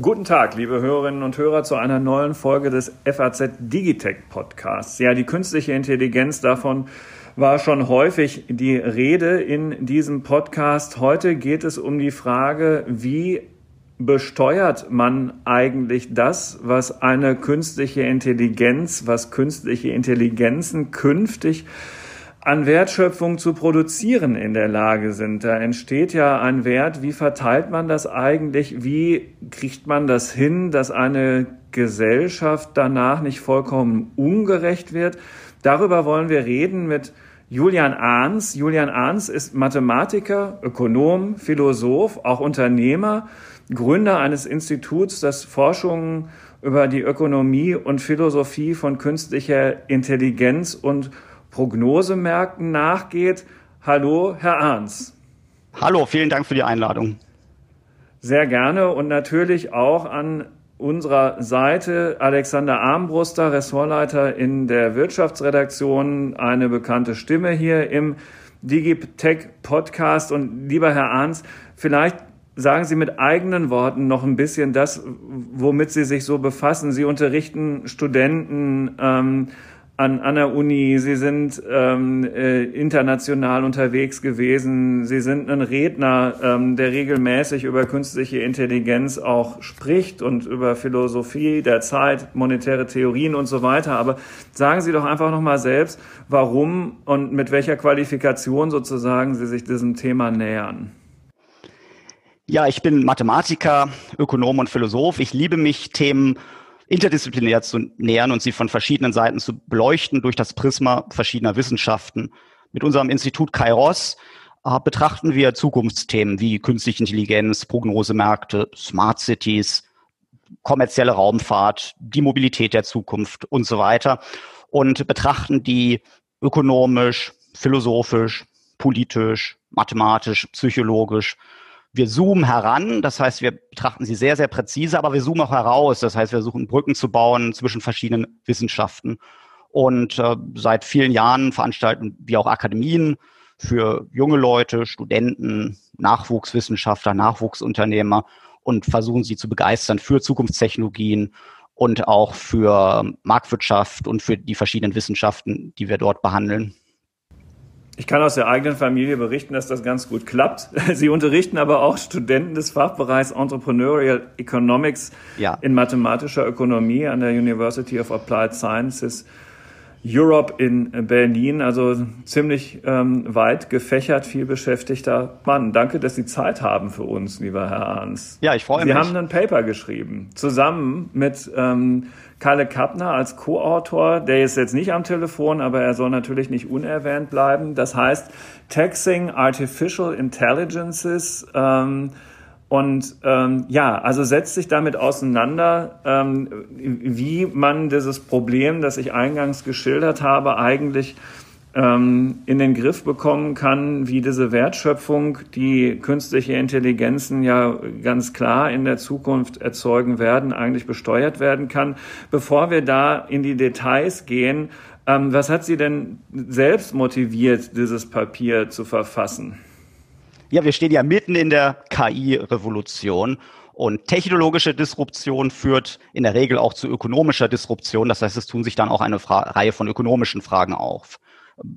Guten Tag, liebe Hörerinnen und Hörer, zu einer neuen Folge des FAZ Digitech Podcasts. Ja, die künstliche Intelligenz davon war schon häufig die Rede in diesem Podcast. Heute geht es um die Frage, wie besteuert man eigentlich das, was eine künstliche Intelligenz, was künstliche Intelligenzen künftig an Wertschöpfung zu produzieren in der Lage sind. Da entsteht ja ein Wert. Wie verteilt man das eigentlich? Wie kriegt man das hin, dass eine Gesellschaft danach nicht vollkommen ungerecht wird? Darüber wollen wir reden mit Julian Ahns. Julian Ahns ist Mathematiker, Ökonom, Philosoph, auch Unternehmer, Gründer eines Instituts, das Forschungen über die Ökonomie und Philosophie von künstlicher Intelligenz und Prognosemärkten nachgeht. Hallo, Herr Ahns. Hallo, vielen Dank für die Einladung. Sehr gerne und natürlich auch an unserer Seite Alexander Armbruster, Ressortleiter in der Wirtschaftsredaktion, eine bekannte Stimme hier im Digitech Podcast. Und lieber Herr Ahns, vielleicht sagen Sie mit eigenen Worten noch ein bisschen das, womit Sie sich so befassen. Sie unterrichten Studenten. Ähm, an, an der Uni, Sie sind ähm, äh, international unterwegs gewesen, Sie sind ein Redner, ähm, der regelmäßig über künstliche Intelligenz auch spricht und über Philosophie der Zeit, monetäre Theorien und so weiter. Aber sagen Sie doch einfach nochmal selbst, warum und mit welcher Qualifikation sozusagen Sie sich diesem Thema nähern. Ja, ich bin Mathematiker, Ökonom und Philosoph. Ich liebe mich Themen interdisziplinär zu nähern und sie von verschiedenen Seiten zu beleuchten durch das Prisma verschiedener Wissenschaften. Mit unserem Institut Kairos äh, betrachten wir Zukunftsthemen wie künstliche Intelligenz, Prognosemärkte, Smart Cities, kommerzielle Raumfahrt, die Mobilität der Zukunft und so weiter und betrachten die ökonomisch, philosophisch, politisch, mathematisch, psychologisch wir zoomen heran, das heißt, wir betrachten sie sehr, sehr präzise, aber wir zoomen auch heraus, das heißt, wir versuchen Brücken zu bauen zwischen verschiedenen Wissenschaften. Und äh, seit vielen Jahren veranstalten wir auch Akademien für junge Leute, Studenten, Nachwuchswissenschaftler, Nachwuchsunternehmer und versuchen sie zu begeistern für Zukunftstechnologien und auch für Marktwirtschaft und für die verschiedenen Wissenschaften, die wir dort behandeln. Ich kann aus der eigenen Familie berichten, dass das ganz gut klappt. Sie unterrichten aber auch Studenten des Fachbereichs Entrepreneurial Economics ja. in mathematischer Ökonomie an der University of Applied Sciences Europe in Berlin. Also ziemlich ähm, weit gefächert, viel beschäftigter Mann. Danke, dass Sie Zeit haben für uns, lieber Herr Arns. Ja, ich freue mich. Sie haben ein Paper geschrieben, zusammen mit ähm, Kalle Kappner als Co-Autor, der ist jetzt nicht am Telefon, aber er soll natürlich nicht unerwähnt bleiben. Das heißt Taxing Artificial Intelligences. Ähm, und ähm, ja, also setzt sich damit auseinander, ähm, wie man dieses Problem, das ich eingangs geschildert habe, eigentlich ähm, in den Griff bekommen kann, wie diese Wertschöpfung, die künstliche Intelligenzen ja ganz klar in der Zukunft erzeugen werden, eigentlich besteuert werden kann. Bevor wir da in die Details gehen, ähm, was hat Sie denn selbst motiviert, dieses Papier zu verfassen? Ja, wir stehen ja mitten in der KI-Revolution. Und technologische Disruption führt in der Regel auch zu ökonomischer Disruption. Das heißt, es tun sich dann auch eine Fra Reihe von ökonomischen Fragen auf.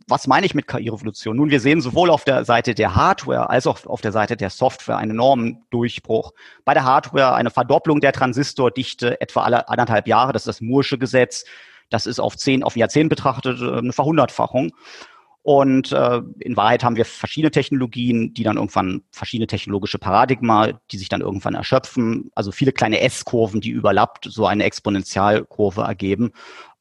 Was meine ich mit KI-Revolution? Nun, wir sehen sowohl auf der Seite der Hardware als auch auf der Seite der Software einen enormen Durchbruch. Bei der Hardware eine Verdopplung der Transistordichte etwa alle anderthalb Jahre. Das ist das Moore'sche Gesetz. Das ist auf zehn, auf Jahrzehnt betrachtet äh, eine Verhundertfachung. Und äh, in Wahrheit haben wir verschiedene Technologien, die dann irgendwann verschiedene technologische Paradigma, die sich dann irgendwann erschöpfen. Also viele kleine S-Kurven, die überlappt so eine Exponentialkurve ergeben.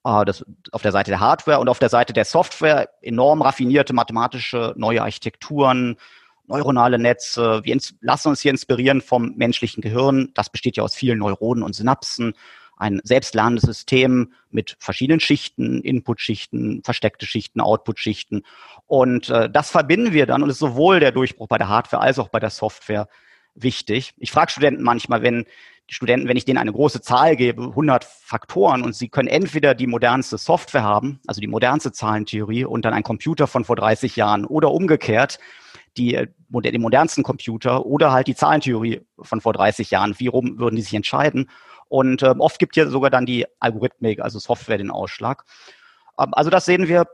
Äh, das auf der Seite der Hardware und auf der Seite der Software enorm raffinierte mathematische neue Architekturen, neuronale Netze. Wir lassen uns hier inspirieren vom menschlichen Gehirn. Das besteht ja aus vielen Neuronen und Synapsen. Ein selbstlernendes System mit verschiedenen Schichten, Input-Schichten, versteckte Schichten, Output-Schichten. Und äh, das verbinden wir dann und ist sowohl der Durchbruch bei der Hardware als auch bei der Software wichtig. Ich frage Studenten manchmal, wenn die Studenten, wenn ich denen eine große Zahl gebe, 100 Faktoren und sie können entweder die modernste Software haben, also die modernste Zahlentheorie und dann ein Computer von vor 30 Jahren oder umgekehrt, die, äh, den modernsten Computer oder halt die Zahlentheorie von vor 30 Jahren. Wie rum würden die sich entscheiden? Und ähm, oft gibt hier sogar dann die Algorithmik, also Software, den Ausschlag. Ähm, also das sehen wir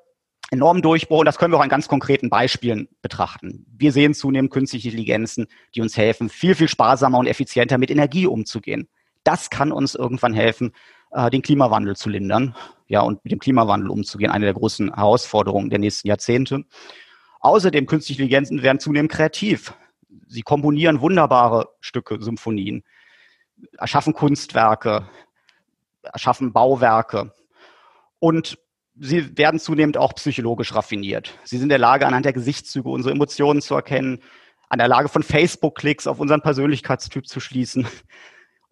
enormen Durchbruch und das können wir auch an ganz konkreten Beispielen betrachten. Wir sehen zunehmend künstliche Intelligenzen, die uns helfen, viel, viel sparsamer und effizienter mit Energie umzugehen. Das kann uns irgendwann helfen, äh, den Klimawandel zu lindern, ja, und mit dem Klimawandel umzugehen, eine der großen Herausforderungen der nächsten Jahrzehnte. Außerdem künstliche Intelligenzen werden zunehmend kreativ. Sie komponieren wunderbare Stücke, Symphonien, erschaffen Kunstwerke, erschaffen Bauwerke. Und sie werden zunehmend auch psychologisch raffiniert. Sie sind in der Lage, anhand der Gesichtszüge unsere Emotionen zu erkennen, an der Lage von Facebook-Klicks auf unseren Persönlichkeitstyp zu schließen.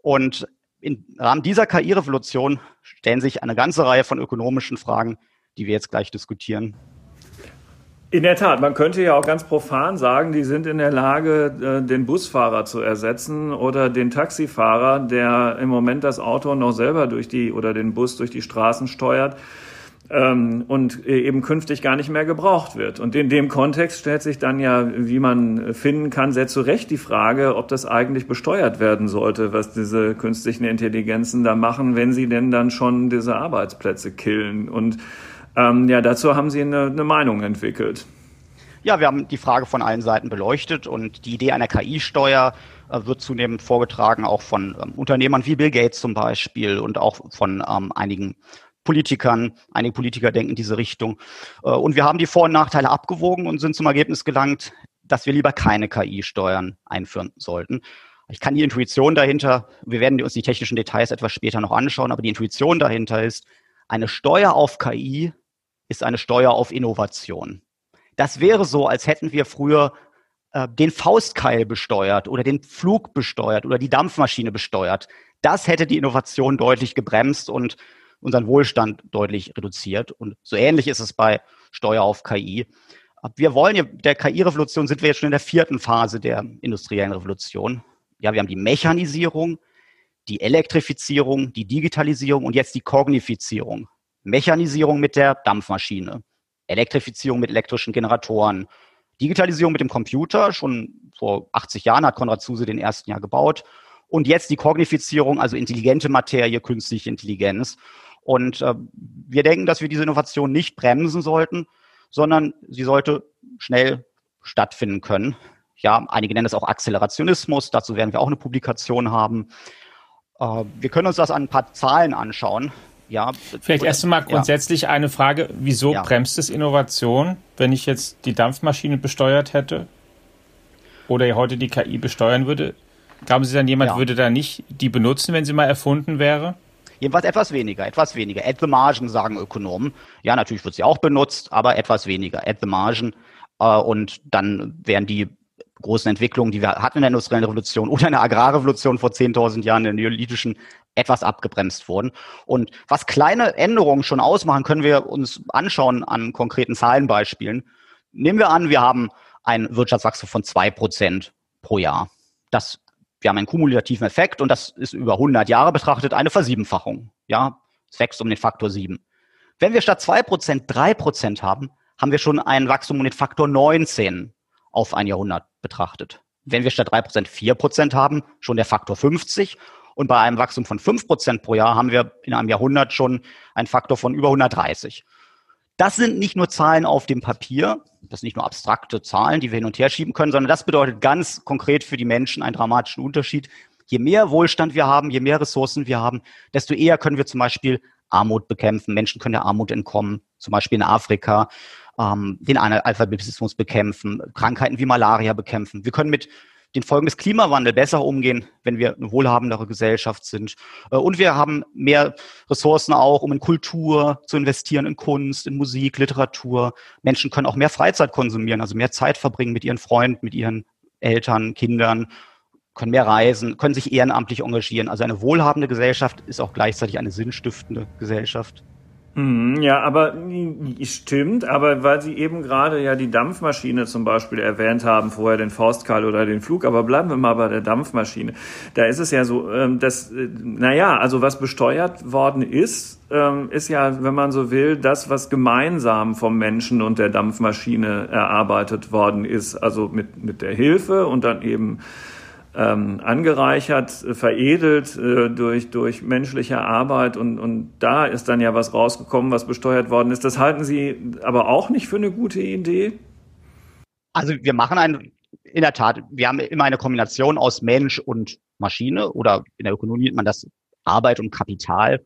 Und im Rahmen dieser KI-Revolution stellen sich eine ganze Reihe von ökonomischen Fragen, die wir jetzt gleich diskutieren. In der Tat, man könnte ja auch ganz profan sagen, die sind in der Lage, äh, den Busfahrer zu ersetzen oder den Taxifahrer, der im Moment das Auto noch selber durch die oder den Bus durch die Straßen steuert ähm, und eben künftig gar nicht mehr gebraucht wird. Und in dem Kontext stellt sich dann ja, wie man finden kann, sehr zu Recht die Frage, ob das eigentlich besteuert werden sollte, was diese künstlichen Intelligenzen da machen, wenn sie denn dann schon diese Arbeitsplätze killen. Und ähm, ja, dazu haben Sie eine, eine Meinung entwickelt. Ja, wir haben die Frage von allen Seiten beleuchtet und die Idee einer KI-Steuer äh, wird zunehmend vorgetragen, auch von ähm, Unternehmern wie Bill Gates zum Beispiel und auch von ähm, einigen Politikern. Einige Politiker denken in diese Richtung. Äh, und wir haben die Vor- und Nachteile abgewogen und sind zum Ergebnis gelangt, dass wir lieber keine KI-Steuern einführen sollten. Ich kann die Intuition dahinter, wir werden uns die technischen Details etwas später noch anschauen, aber die Intuition dahinter ist, eine Steuer auf KI ist eine Steuer auf Innovation. Das wäre so, als hätten wir früher äh, den Faustkeil besteuert oder den Flug besteuert oder die Dampfmaschine besteuert. Das hätte die Innovation deutlich gebremst und unseren Wohlstand deutlich reduziert. Und so ähnlich ist es bei Steuer auf KI. Wir wollen ja, der KI-Revolution sind wir jetzt schon in der vierten Phase der industriellen Revolution. Ja, wir haben die Mechanisierung, die Elektrifizierung, die Digitalisierung und jetzt die Kognifizierung. Mechanisierung mit der Dampfmaschine, Elektrifizierung mit elektrischen Generatoren, Digitalisierung mit dem Computer. Schon vor 80 Jahren hat Konrad Zuse den ersten Jahr gebaut. Und jetzt die Kognifizierung, also intelligente Materie, künstliche Intelligenz. Und äh, wir denken, dass wir diese Innovation nicht bremsen sollten, sondern sie sollte schnell stattfinden können. Ja, einige nennen es auch Akzelerationismus. Dazu werden wir auch eine Publikation haben. Äh, wir können uns das an ein paar Zahlen anschauen. Ja, Vielleicht erst einmal grundsätzlich ja. eine Frage, wieso ja. bremst es Innovation, wenn ich jetzt die Dampfmaschine besteuert hätte oder heute die KI besteuern würde? Glauben Sie dann, jemand ja. würde da nicht die benutzen, wenn sie mal erfunden wäre? Jedenfalls etwas weniger, etwas weniger. At the margin, sagen Ökonomen. Ja, natürlich wird sie auch benutzt, aber etwas weniger. At the margin. Äh, und dann wären die großen Entwicklungen, die wir hatten in der industriellen Revolution oder in der Agrarrevolution vor 10.000 Jahren, in der neolithischen, etwas abgebremst worden. Und was kleine Änderungen schon ausmachen, können wir uns anschauen an konkreten Zahlenbeispielen. Nehmen wir an, wir haben ein Wirtschaftswachstum von zwei Prozent pro Jahr. Das wir haben einen kumulativen Effekt und das ist über 100 Jahre betrachtet eine Versiebenfachung. Ja, es wächst um den Faktor 7. Wenn wir statt 2% 3% haben, haben wir schon ein Wachstum um den Faktor 19 auf ein Jahrhundert betrachtet. Wenn wir statt 3% 4% haben, schon der Faktor 50 und bei einem Wachstum von 5% pro Jahr haben wir in einem Jahrhundert schon einen Faktor von über 130. Das sind nicht nur Zahlen auf dem Papier, das sind nicht nur abstrakte Zahlen, die wir hin und her schieben können, sondern das bedeutet ganz konkret für die Menschen einen dramatischen Unterschied. Je mehr Wohlstand wir haben, je mehr Ressourcen wir haben, desto eher können wir zum Beispiel Armut bekämpfen. Menschen können der Armut entkommen, zum Beispiel in Afrika, ähm, den Alphabetismus bekämpfen, Krankheiten wie Malaria bekämpfen. Wir können mit den Folgen des Klimawandels besser umgehen, wenn wir eine wohlhabendere Gesellschaft sind. Äh, und wir haben mehr Ressourcen auch, um in Kultur zu investieren, in Kunst, in Musik, Literatur. Menschen können auch mehr Freizeit konsumieren, also mehr Zeit verbringen mit ihren Freunden, mit ihren Eltern, Kindern, können mehr reisen, können sich ehrenamtlich engagieren. Also eine wohlhabende Gesellschaft ist auch gleichzeitig eine sinnstiftende Gesellschaft. Mhm, ja, aber stimmt, aber weil Sie eben gerade ja die Dampfmaschine zum Beispiel erwähnt haben, vorher den Faustkeil oder den Flug, aber bleiben wir mal bei der Dampfmaschine. Da ist es ja so, ähm, dass, äh, naja, also was besteuert worden ist, ähm, ist ja, wenn man so will, das, was gemeinsam vom Menschen und der Dampfmaschine erarbeitet worden ist, also mit, mit der Hilfe und dann eben ähm, angereichert, veredelt äh, durch, durch menschliche Arbeit und, und da ist dann ja was rausgekommen, was besteuert worden ist. Das halten Sie aber auch nicht für eine gute Idee? Also wir machen ein, in der Tat, wir haben immer eine Kombination aus Mensch und Maschine oder in der Ökonomie nennt man das Arbeit und Kapital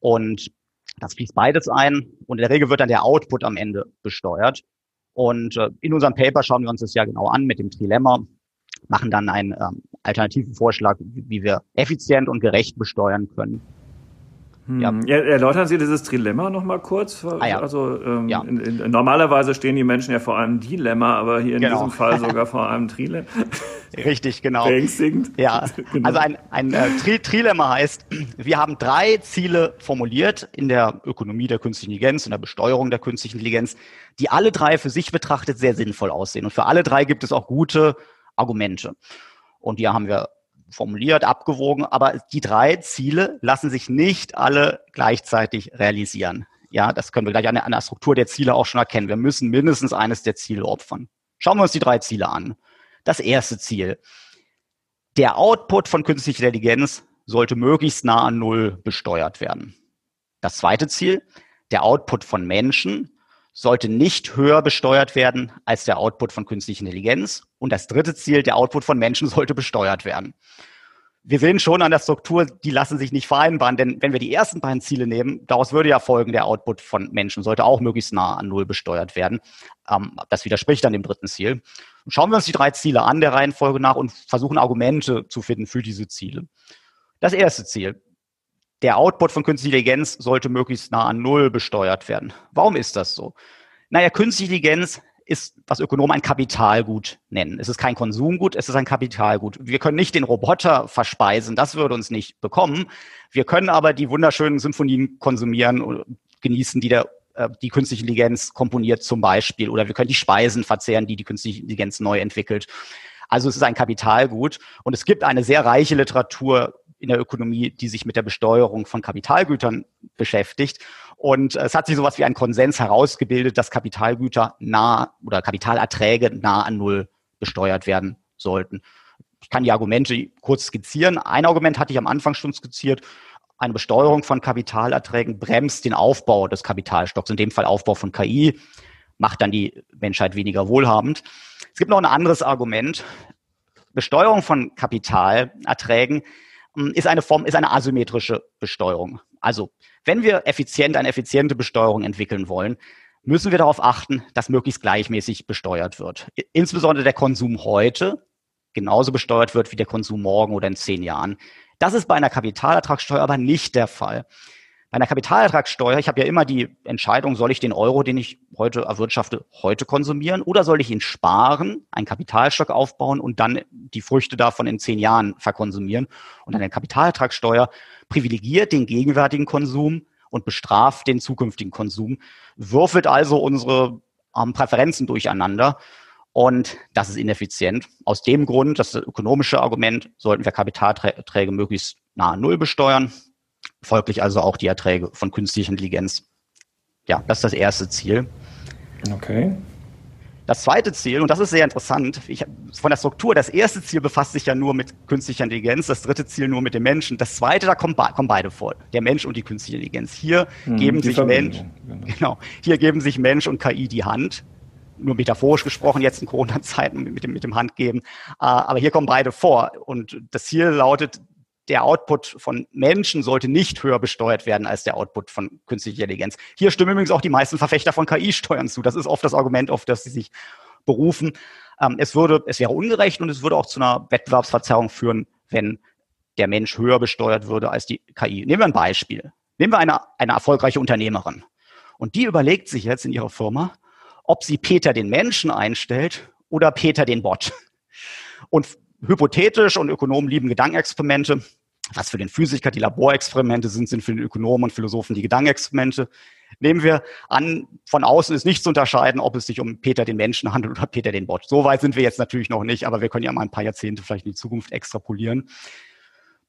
und das fließt beides ein und in der Regel wird dann der Output am Ende besteuert. Und äh, in unserem Paper schauen wir uns das ja genau an mit dem Trilemma machen dann einen ähm, alternativen Vorschlag, wie wir effizient und gerecht besteuern können. Hm. Ja. Erläutern Sie dieses Trilemma nochmal kurz? Ah, ja. Also ähm, ja. in, in, normalerweise stehen die Menschen ja vor einem Dilemma, aber hier in genau. diesem Fall sogar vor einem Trilemma. Richtig, genau. Beängstigend. Ja, genau. also ein, ein äh, Tri Trilemma heißt, wir haben drei Ziele formuliert in der Ökonomie der künstlichen Intelligenz, in der Besteuerung der künstlichen Intelligenz, die alle drei für sich betrachtet sehr sinnvoll aussehen. Und für alle drei gibt es auch gute Argumente. Und die haben wir formuliert, abgewogen, aber die drei Ziele lassen sich nicht alle gleichzeitig realisieren. Ja, das können wir gleich an der, Struktur der Ziele auch schon erkennen. Wir müssen mindestens eines der Ziele opfern. Schauen wir uns die drei Ziele an. Das erste Ziel. Der Output von künstlicher Intelligenz sollte möglichst nah an Null besteuert werden. Das zweite Ziel. Der Output von Menschen sollte nicht höher besteuert werden als der Output von künstlicher Intelligenz. Und das dritte Ziel, der Output von Menschen sollte besteuert werden. Wir sehen schon an der Struktur, die lassen sich nicht vereinbaren, denn wenn wir die ersten beiden Ziele nehmen, daraus würde ja folgen, der Output von Menschen sollte auch möglichst nah an Null besteuert werden. Ähm, das widerspricht dann dem dritten Ziel. Schauen wir uns die drei Ziele an der Reihenfolge nach und versuchen Argumente zu finden für diese Ziele. Das erste Ziel, der Output von künstlicher Intelligenz sollte möglichst nah an Null besteuert werden. Warum ist das so? Naja, künstliche Intelligenz ist, was Ökonomen ein Kapitalgut nennen. Es ist kein Konsumgut, es ist ein Kapitalgut. Wir können nicht den Roboter verspeisen, das würde uns nicht bekommen. Wir können aber die wunderschönen Symphonien konsumieren und genießen, die der äh, die künstliche Intelligenz komponiert zum Beispiel. Oder wir können die Speisen verzehren, die die künstliche Intelligenz neu entwickelt. Also es ist ein Kapitalgut und es gibt eine sehr reiche Literatur in der Ökonomie, die sich mit der Besteuerung von Kapitalgütern beschäftigt. Und es hat sich sowas wie ein Konsens herausgebildet, dass Kapitalgüter nah oder Kapitalerträge nah an Null besteuert werden sollten. Ich kann die Argumente kurz skizzieren. Ein Argument hatte ich am Anfang schon skizziert. Eine Besteuerung von Kapitalerträgen bremst den Aufbau des Kapitalstocks, in dem Fall Aufbau von KI, macht dann die Menschheit weniger wohlhabend. Es gibt noch ein anderes Argument. Besteuerung von Kapitalerträgen ist eine Form, ist eine asymmetrische Besteuerung. Also, wenn wir effizient eine effiziente Besteuerung entwickeln wollen, müssen wir darauf achten, dass möglichst gleichmäßig besteuert wird. Insbesondere der Konsum heute genauso besteuert wird wie der Konsum morgen oder in zehn Jahren. Das ist bei einer Kapitalertragssteuer aber nicht der Fall. Einer Kapitalertragssteuer, ich habe ja immer die Entscheidung, soll ich den Euro, den ich heute erwirtschafte, heute konsumieren oder soll ich ihn sparen, einen Kapitalstock aufbauen und dann die Früchte davon in zehn Jahren verkonsumieren. Und eine Kapitalertragssteuer privilegiert den gegenwärtigen Konsum und bestraft den zukünftigen Konsum, würfelt also unsere ähm, Präferenzen durcheinander. Und das ist ineffizient. Aus dem Grund, das ökonomische Argument, sollten wir Kapitalträge möglichst nahe Null besteuern folglich also auch die Erträge von künstlicher Intelligenz. Ja, das ist das erste Ziel. Okay. Das zweite Ziel, und das ist sehr interessant, ich, von der Struktur, das erste Ziel befasst sich ja nur mit künstlicher Intelligenz, das dritte Ziel nur mit dem Menschen. Das zweite, da kommen, kommen beide vor, der Mensch und die künstliche Intelligenz. Hier hm, geben sich Mensch, genau. genau, hier geben sich Mensch und KI die Hand. Nur metaphorisch gesprochen, jetzt in Corona-Zeiten mit dem, mit dem Handgeben. Ah, aber hier kommen beide vor. Und das Ziel lautet, der Output von Menschen sollte nicht höher besteuert werden als der Output von künstlicher Intelligenz. Hier stimmen übrigens auch die meisten Verfechter von KI-Steuern zu. Das ist oft das Argument, auf das sie sich berufen. Ähm, es würde, es wäre ungerecht und es würde auch zu einer Wettbewerbsverzerrung führen, wenn der Mensch höher besteuert würde als die KI. Nehmen wir ein Beispiel. Nehmen wir eine, eine erfolgreiche Unternehmerin. Und die überlegt sich jetzt in ihrer Firma, ob sie Peter den Menschen einstellt oder Peter den Bot. Und hypothetisch und Ökonomen lieben Gedankenexperimente. Was für den Physiker die Laborexperimente sind, sind für den Ökonomen und Philosophen die Gedankenexperimente. Nehmen wir an, von außen ist nicht zu unterscheiden, ob es sich um Peter den Menschen handelt oder Peter den Bot. So weit sind wir jetzt natürlich noch nicht, aber wir können ja mal ein paar Jahrzehnte vielleicht in die Zukunft extrapolieren.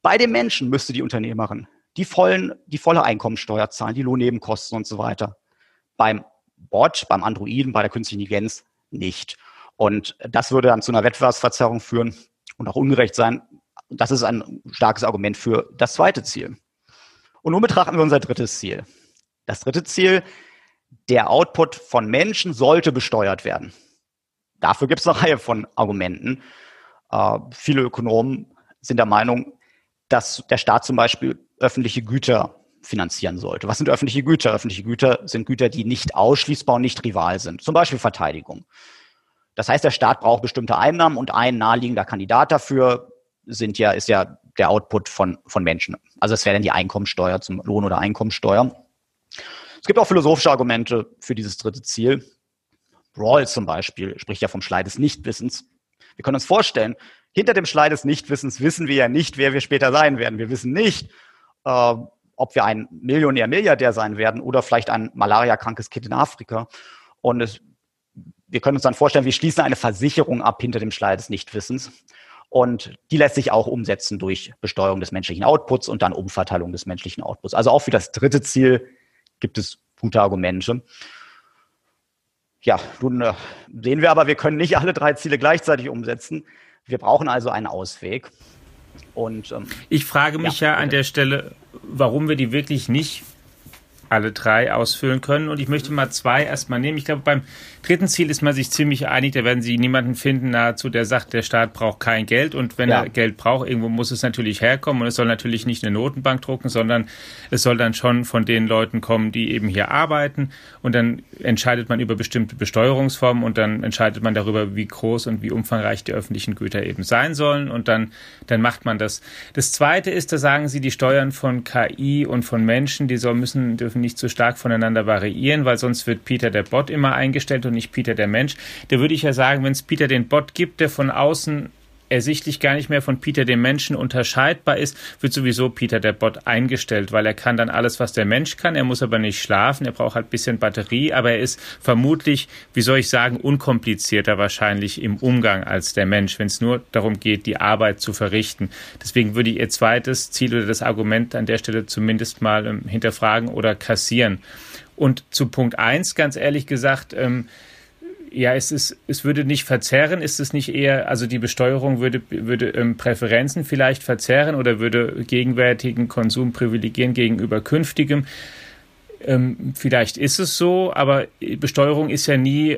Bei dem Menschen müsste die Unternehmerin die, vollen, die volle Einkommensteuer zahlen, die Lohnnebenkosten und so weiter. Beim Bot, beim Androiden, bei der künstlichen Intelligenz nicht. Und das würde dann zu einer Wettbewerbsverzerrung führen und auch ungerecht sein. Das ist ein starkes Argument für das zweite Ziel. Und nun betrachten wir unser drittes Ziel. Das dritte Ziel, der Output von Menschen sollte besteuert werden. Dafür gibt es eine Reihe von Argumenten. Äh, viele Ökonomen sind der Meinung, dass der Staat zum Beispiel öffentliche Güter finanzieren sollte. Was sind öffentliche Güter? Öffentliche Güter sind Güter, die nicht ausschließbar und nicht rival sind. Zum Beispiel Verteidigung. Das heißt, der Staat braucht bestimmte Einnahmen und ein naheliegender Kandidat dafür sind ja, ist ja der Output von, von Menschen. Also es wäre dann die Einkommensteuer zum Lohn- oder Einkommensteuer. Es gibt auch philosophische Argumente für dieses dritte Ziel. Rawls zum Beispiel spricht ja vom Schlei des Nichtwissens. Wir können uns vorstellen, hinter dem Schlei des Nichtwissens wissen wir ja nicht, wer wir später sein werden. Wir wissen nicht, äh, ob wir ein Millionär, Milliardär sein werden oder vielleicht ein malariakrankes Kind in Afrika. Und es, wir können uns dann vorstellen, wir schließen eine Versicherung ab hinter dem Schleier des Nichtwissens. Und die lässt sich auch umsetzen durch Besteuerung des menschlichen Outputs und dann Umverteilung des menschlichen Outputs. Also auch für das dritte Ziel gibt es gute Argumente. Ja, nun äh, sehen wir aber, wir können nicht alle drei Ziele gleichzeitig umsetzen. Wir brauchen also einen Ausweg. Und, ähm, ich frage mich ja, ja an der Stelle, warum wir die wirklich nicht alle drei ausfüllen können. Und ich möchte mal zwei erstmal nehmen. Ich glaube, beim dritten Ziel ist man sich ziemlich einig. Da werden Sie niemanden finden nahezu, der sagt, der Staat braucht kein Geld. Und wenn ja. er Geld braucht, irgendwo muss es natürlich herkommen. Und es soll natürlich nicht eine Notenbank drucken, sondern es soll dann schon von den Leuten kommen, die eben hier arbeiten. Und dann entscheidet man über bestimmte Besteuerungsformen und dann entscheidet man darüber, wie groß und wie umfangreich die öffentlichen Güter eben sein sollen. Und dann, dann macht man das. Das zweite ist, da sagen Sie, die Steuern von KI und von Menschen, die soll, müssen, dürfen nicht so stark voneinander variieren, weil sonst wird Peter der Bot immer eingestellt und nicht Peter der Mensch. Da würde ich ja sagen, wenn es Peter den Bot gibt, der von außen ersichtlich gar nicht mehr von Peter dem Menschen unterscheidbar ist, wird sowieso Peter der Bot eingestellt, weil er kann dann alles, was der Mensch kann. Er muss aber nicht schlafen, er braucht halt bisschen Batterie, aber er ist vermutlich, wie soll ich sagen, unkomplizierter wahrscheinlich im Umgang als der Mensch, wenn es nur darum geht, die Arbeit zu verrichten. Deswegen würde ich ihr zweites Ziel oder das Argument an der Stelle zumindest mal ähm, hinterfragen oder kassieren. Und zu Punkt eins, ganz ehrlich gesagt, ähm, ja, es ist, es würde nicht verzerren, ist es nicht eher, also die Besteuerung würde, würde ähm, Präferenzen vielleicht verzerren oder würde gegenwärtigen Konsum privilegieren gegenüber künftigem. Ähm, vielleicht ist es so, aber Besteuerung ist ja nie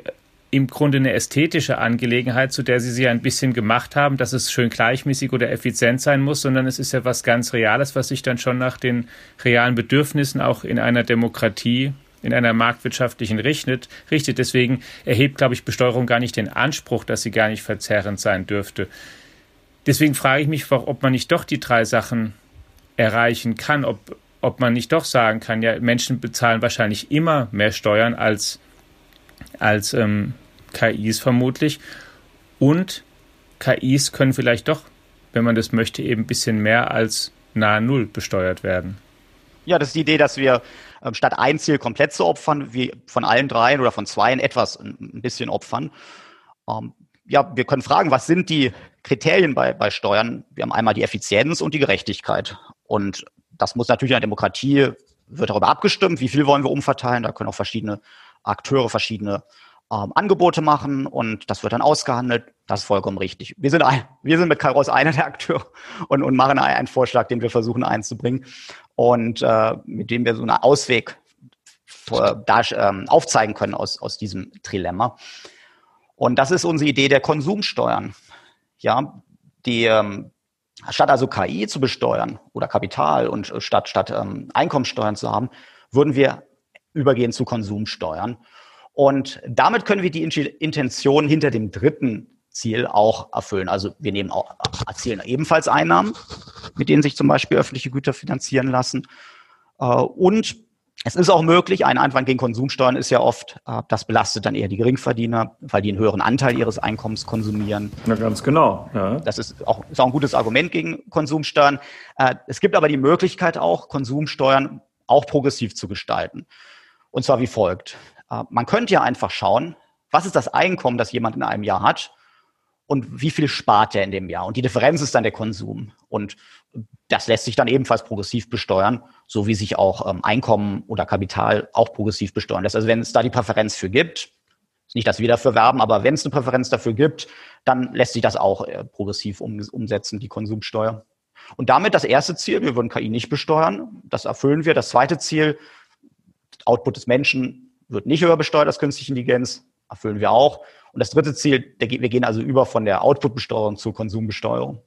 im Grunde eine ästhetische Angelegenheit, zu der sie sich ein bisschen gemacht haben, dass es schön gleichmäßig oder effizient sein muss, sondern es ist ja was ganz Reales, was sich dann schon nach den realen Bedürfnissen auch in einer Demokratie in einer marktwirtschaftlichen richtet, richtet. Deswegen erhebt, glaube ich, Besteuerung gar nicht den Anspruch, dass sie gar nicht verzerrend sein dürfte. Deswegen frage ich mich, ob man nicht doch die drei Sachen erreichen kann, ob, ob man nicht doch sagen kann, ja, Menschen bezahlen wahrscheinlich immer mehr Steuern als, als ähm, KIs vermutlich. Und KIs können vielleicht doch, wenn man das möchte, eben ein bisschen mehr als nahe Null besteuert werden. Ja, das ist die Idee, dass wir ähm, statt ein Ziel komplett zu opfern, wie von allen dreien oder von zweien etwas ein bisschen opfern. Ähm, ja, wir können fragen, was sind die Kriterien bei, bei Steuern? Wir haben einmal die Effizienz und die Gerechtigkeit. Und das muss natürlich in der Demokratie, wird darüber abgestimmt, wie viel wollen wir umverteilen. Da können auch verschiedene Akteure verschiedene ähm, Angebote machen und das wird dann ausgehandelt. Das ist vollkommen richtig. Wir sind, ein, wir sind mit Kairos einer der Akteure und, und machen einen Vorschlag, den wir versuchen einzubringen und äh, mit dem wir so einen Ausweg da, ähm, aufzeigen können aus, aus diesem Trilemma. Und das ist unsere Idee der Konsumsteuern. Ja, die ähm, statt also KI zu besteuern oder Kapital und äh, statt statt ähm, Einkommensteuern zu haben, würden wir übergehen zu Konsumsteuern. Und damit können wir die Intention hinter dem dritten Ziel auch erfüllen. Also wir nehmen auch, erzielen ebenfalls Einnahmen, mit denen sich zum Beispiel öffentliche Güter finanzieren lassen. Äh, und Es ist auch möglich, ein Einwand gegen Konsumsteuern ist ja oft, äh, das belastet dann eher die Geringverdiener, weil die einen höheren Anteil ihres Einkommens konsumieren. Ja, ganz genau. Ja. Das ist auch, ist auch ein gutes Argument gegen Konsumsteuern. Äh, es gibt aber die Möglichkeit auch, Konsumsteuern auch progressiv zu gestalten. Und zwar wie folgt. Man könnte ja einfach schauen, was ist das Einkommen, das jemand in einem Jahr hat und wie viel spart er in dem Jahr. Und die Differenz ist dann der Konsum. Und das lässt sich dann ebenfalls progressiv besteuern, so wie sich auch ähm, Einkommen oder Kapital auch progressiv besteuern lässt. Also wenn es da die Präferenz für gibt, ist nicht, dass wir dafür werben, aber wenn es eine Präferenz dafür gibt, dann lässt sich das auch äh, progressiv um, umsetzen, die Konsumsteuer. Und damit das erste Ziel, wir würden KI nicht besteuern, das erfüllen wir. Das zweite Ziel, Output des Menschen wird nicht höher besteuert als künstliche Intelligenz, erfüllen wir auch. Und das dritte Ziel, wir gehen also über von der Output-Besteuerung zur Konsumbesteuerung.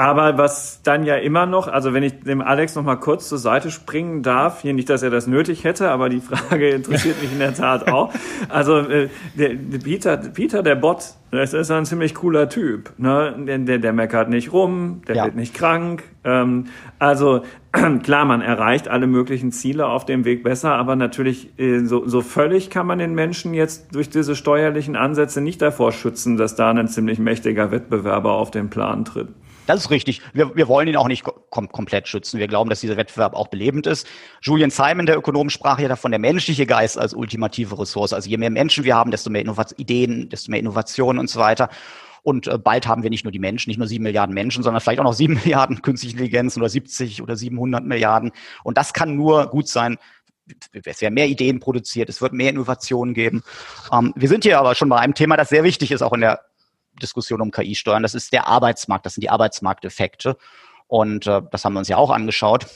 Aber was dann ja immer noch, also wenn ich dem Alex noch mal kurz zur Seite springen darf, hier nicht, dass er das nötig hätte, aber die Frage interessiert mich in der Tat auch. Also äh, der, der Peter, Peter, der Bot, das ist ein ziemlich cooler Typ. Ne? Der, der, der meckert nicht rum, der ja. wird nicht krank. Ähm, also klar, man erreicht alle möglichen Ziele auf dem Weg besser, aber natürlich äh, so, so völlig kann man den Menschen jetzt durch diese steuerlichen Ansätze nicht davor schützen, dass da ein ziemlich mächtiger Wettbewerber auf den Plan tritt. Das ist richtig. Wir, wir wollen ihn auch nicht kom komplett schützen. Wir glauben, dass dieser Wettbewerb auch belebend ist. Julian Simon, der Ökonom, sprach ja davon, der menschliche Geist als ultimative Ressource. Also je mehr Menschen wir haben, desto mehr Innovat Ideen, desto mehr Innovationen und so weiter. Und äh, bald haben wir nicht nur die Menschen, nicht nur sieben Milliarden Menschen, sondern vielleicht auch noch sieben Milliarden künstliche Intelligenzen oder 70 oder 700 Milliarden. Und das kann nur gut sein, es werden mehr Ideen produziert, es wird mehr Innovationen geben. Ähm, wir sind hier aber schon bei einem Thema, das sehr wichtig ist, auch in der Diskussion um KI-Steuern. Das ist der Arbeitsmarkt, das sind die Arbeitsmarkteffekte. Und äh, das haben wir uns ja auch angeschaut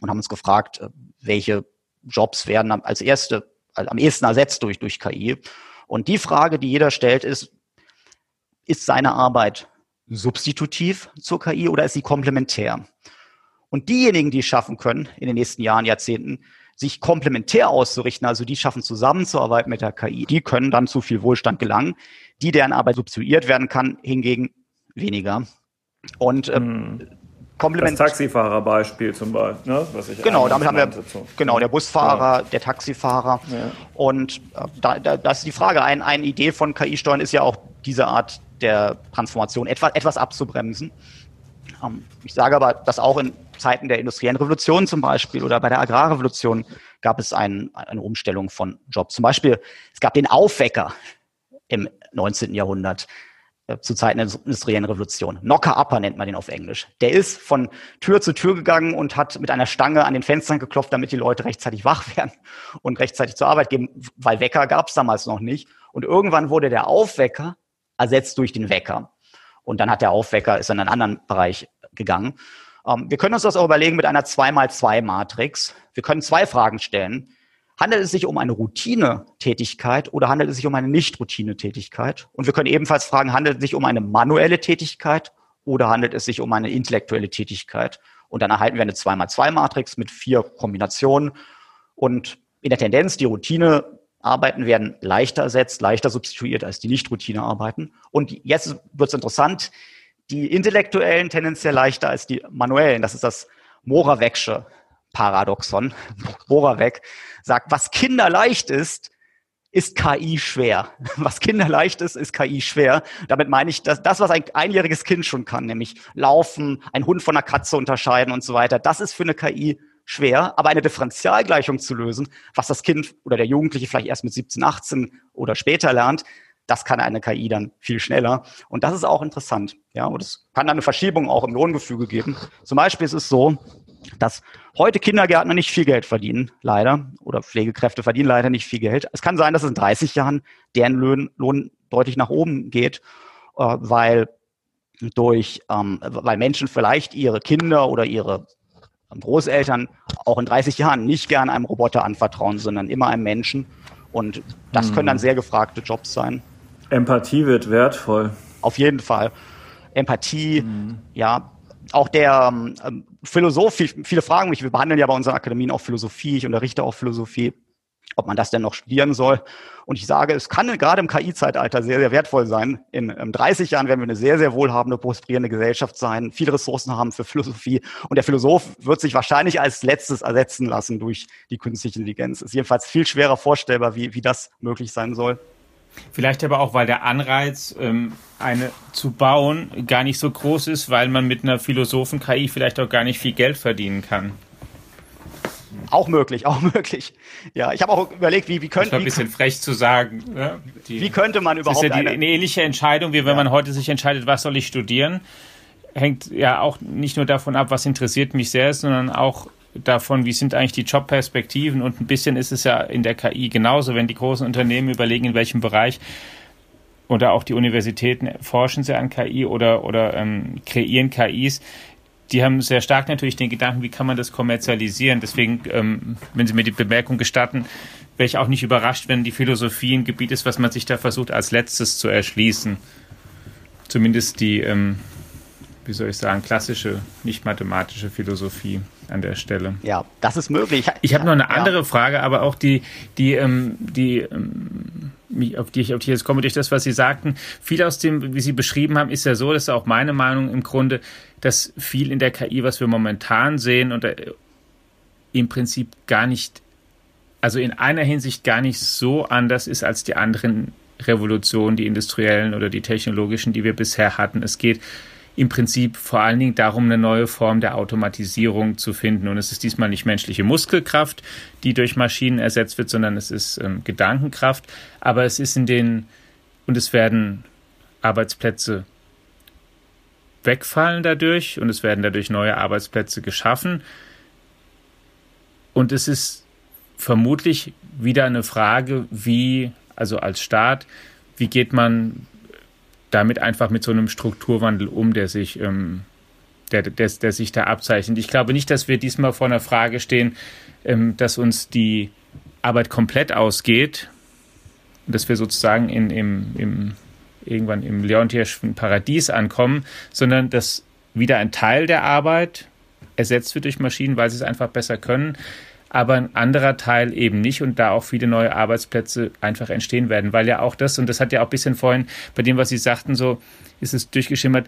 und haben uns gefragt, äh, welche Jobs werden als erste, also am ehesten ersetzt durch, durch KI. Und die Frage, die jeder stellt, ist, ist seine Arbeit substitutiv zur KI oder ist sie komplementär? Und diejenigen, die es schaffen können, in den nächsten Jahren, Jahrzehnten, sich komplementär auszurichten, also die schaffen zusammenzuarbeiten mit der KI, die können dann zu viel Wohlstand gelangen. Die, deren Arbeit substituiert werden kann, hingegen weniger. Und ähm, hm. Komplement. Das Taxifahrerbeispiel zum Beispiel, ne? was ich Genau, damit haben wir, genau, der Busfahrer, ja. der Taxifahrer. Ja. Und äh, da, da, das ist die Frage. Ein, eine Idee von KI-Steuern ist ja auch diese Art der Transformation etwas, etwas abzubremsen. Ähm, ich sage aber, dass auch in Zeiten der industriellen Revolution zum Beispiel oder bei der Agrarrevolution gab es ein, eine Umstellung von Jobs. Zum Beispiel, es gab den Aufwecker im 19. Jahrhundert äh, zu Zeiten der industriellen Revolution. Knocker-Upper nennt man den auf Englisch. Der ist von Tür zu Tür gegangen und hat mit einer Stange an den Fenstern geklopft, damit die Leute rechtzeitig wach werden und rechtzeitig zur Arbeit gehen, weil Wecker gab es damals noch nicht. Und irgendwann wurde der Aufwecker ersetzt durch den Wecker. Und dann hat der Aufwecker, ist in einen anderen Bereich gegangen. Ähm, wir können uns das auch überlegen mit einer 2x2-Matrix. Wir können zwei Fragen stellen. Handelt es sich um eine Routine-Tätigkeit oder handelt es sich um eine Nicht-Routine-Tätigkeit? Und wir können ebenfalls fragen, handelt es sich um eine manuelle Tätigkeit oder handelt es sich um eine intellektuelle Tätigkeit? Und dann erhalten wir eine 2x2-Matrix mit vier Kombinationen. Und in der Tendenz, die Routine-Arbeiten werden leichter ersetzt, leichter substituiert als die Nicht-Routine-Arbeiten. Und jetzt wird es interessant, die intellektuellen tendenziell leichter als die manuellen. Das ist das Moravec'sche Paradoxon. Moravec sagt, was kinderleicht ist, ist KI schwer. Was kinderleicht ist, ist KI schwer. Damit meine ich, dass das, was ein einjähriges Kind schon kann, nämlich laufen, ein Hund von einer Katze unterscheiden und so weiter, das ist für eine KI schwer. Aber eine Differentialgleichung zu lösen, was das Kind oder der Jugendliche vielleicht erst mit 17, 18 oder später lernt, das kann eine KI dann viel schneller. Und das ist auch interessant. Ja, und es kann dann eine Verschiebung auch im Lohngefüge geben. Zum Beispiel ist es so, dass heute Kindergärtner nicht viel Geld verdienen, leider, oder Pflegekräfte verdienen leider nicht viel Geld. Es kann sein, dass es in 30 Jahren deren Lohn, Lohn deutlich nach oben geht, äh, weil durch, ähm, weil Menschen vielleicht ihre Kinder oder ihre Großeltern auch in 30 Jahren nicht gern einem Roboter anvertrauen, sondern immer einem Menschen. Und das mhm. können dann sehr gefragte Jobs sein. Empathie wird wertvoll. Auf jeden Fall. Empathie, mhm. ja, auch der ähm, Philosoph, viele fragen mich, wir behandeln ja bei unseren Akademien auch Philosophie, ich unterrichte auch Philosophie. ob man das denn noch studieren soll. Und ich sage, es kann gerade im KI-Zeitalter sehr, sehr wertvoll sein. In, in 30 Jahren werden wir eine sehr, sehr wohlhabende, prosperierende Gesellschaft sein, viele Ressourcen haben für Philosophie. Und der Philosoph wird sich wahrscheinlich als letztes ersetzen lassen durch die künstliche Intelligenz. Ist jedenfalls viel schwerer vorstellbar, wie, wie das möglich sein soll. Vielleicht aber auch, weil der Anreiz, ähm, eine zu bauen, gar nicht so groß ist, weil man mit einer Philosophen-KI vielleicht auch gar nicht viel Geld verdienen kann. Auch möglich, auch möglich. Ja, ich habe auch überlegt, wie, wie könnte. Das ein bisschen frech zu sagen. Ne? Die, wie könnte man überhaupt. Das ist ja die, eine, ähnliche Entscheidung, wie wenn ja. man heute sich entscheidet, was soll ich studieren. Hängt ja auch nicht nur davon ab, was interessiert mich sehr, sondern auch davon, wie sind eigentlich die Jobperspektiven und ein bisschen ist es ja in der KI genauso, wenn die großen Unternehmen überlegen, in welchem Bereich oder auch die Universitäten forschen sie an KI oder, oder ähm, kreieren KIs. Die haben sehr stark natürlich den Gedanken, wie kann man das kommerzialisieren. Deswegen, ähm, wenn Sie mir die Bemerkung gestatten, wäre ich auch nicht überrascht, wenn die Philosophie ein Gebiet ist, was man sich da versucht als letztes zu erschließen. Zumindest die, ähm, wie soll ich sagen, klassische, nicht mathematische Philosophie an der Stelle. Ja, das ist möglich. Ich, habe noch eine andere ja. Frage, aber auch die, die, ähm, die, ähm, auf die ich, auf die jetzt komme, durch das, was Sie sagten. Viel aus dem, wie Sie beschrieben haben, ist ja so, das ist auch meine Meinung im Grunde, dass viel in der KI, was wir momentan sehen und äh, im Prinzip gar nicht, also in einer Hinsicht gar nicht so anders ist als die anderen Revolutionen, die industriellen oder die technologischen, die wir bisher hatten. Es geht im Prinzip vor allen Dingen darum, eine neue Form der Automatisierung zu finden. Und es ist diesmal nicht menschliche Muskelkraft, die durch Maschinen ersetzt wird, sondern es ist ähm, Gedankenkraft. Aber es ist in den, und es werden Arbeitsplätze wegfallen dadurch und es werden dadurch neue Arbeitsplätze geschaffen. Und es ist vermutlich wieder eine Frage, wie, also als Staat, wie geht man damit einfach mit so einem Strukturwandel um, der sich, ähm, der, der, der sich da abzeichnet. Ich glaube nicht, dass wir diesmal vor einer Frage stehen, ähm, dass uns die Arbeit komplett ausgeht und dass wir sozusagen in, im, im, irgendwann im Leontierschen Paradies ankommen, sondern dass wieder ein Teil der Arbeit ersetzt wird durch Maschinen, weil sie es einfach besser können aber ein anderer Teil eben nicht und da auch viele neue Arbeitsplätze einfach entstehen werden, weil ja auch das, und das hat ja auch ein bisschen vorhin bei dem, was Sie sagten, so ist es durchgeschimmert,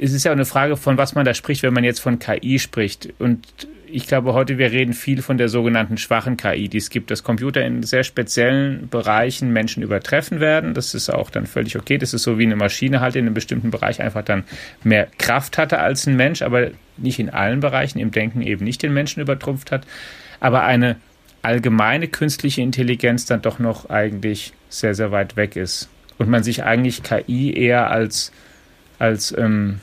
es ist ja auch eine Frage, von was man da spricht, wenn man jetzt von KI spricht. Und ich glaube, heute wir reden viel von der sogenannten schwachen KI, die es gibt, dass Computer in sehr speziellen Bereichen Menschen übertreffen werden. Das ist auch dann völlig okay. Das ist so wie eine Maschine halt in einem bestimmten Bereich einfach dann mehr Kraft hatte als ein Mensch, aber nicht in allen Bereichen im Denken eben nicht den Menschen übertrumpft hat aber eine allgemeine künstliche Intelligenz dann doch noch eigentlich sehr, sehr weit weg ist. Und man sich eigentlich KI eher als, als ähm,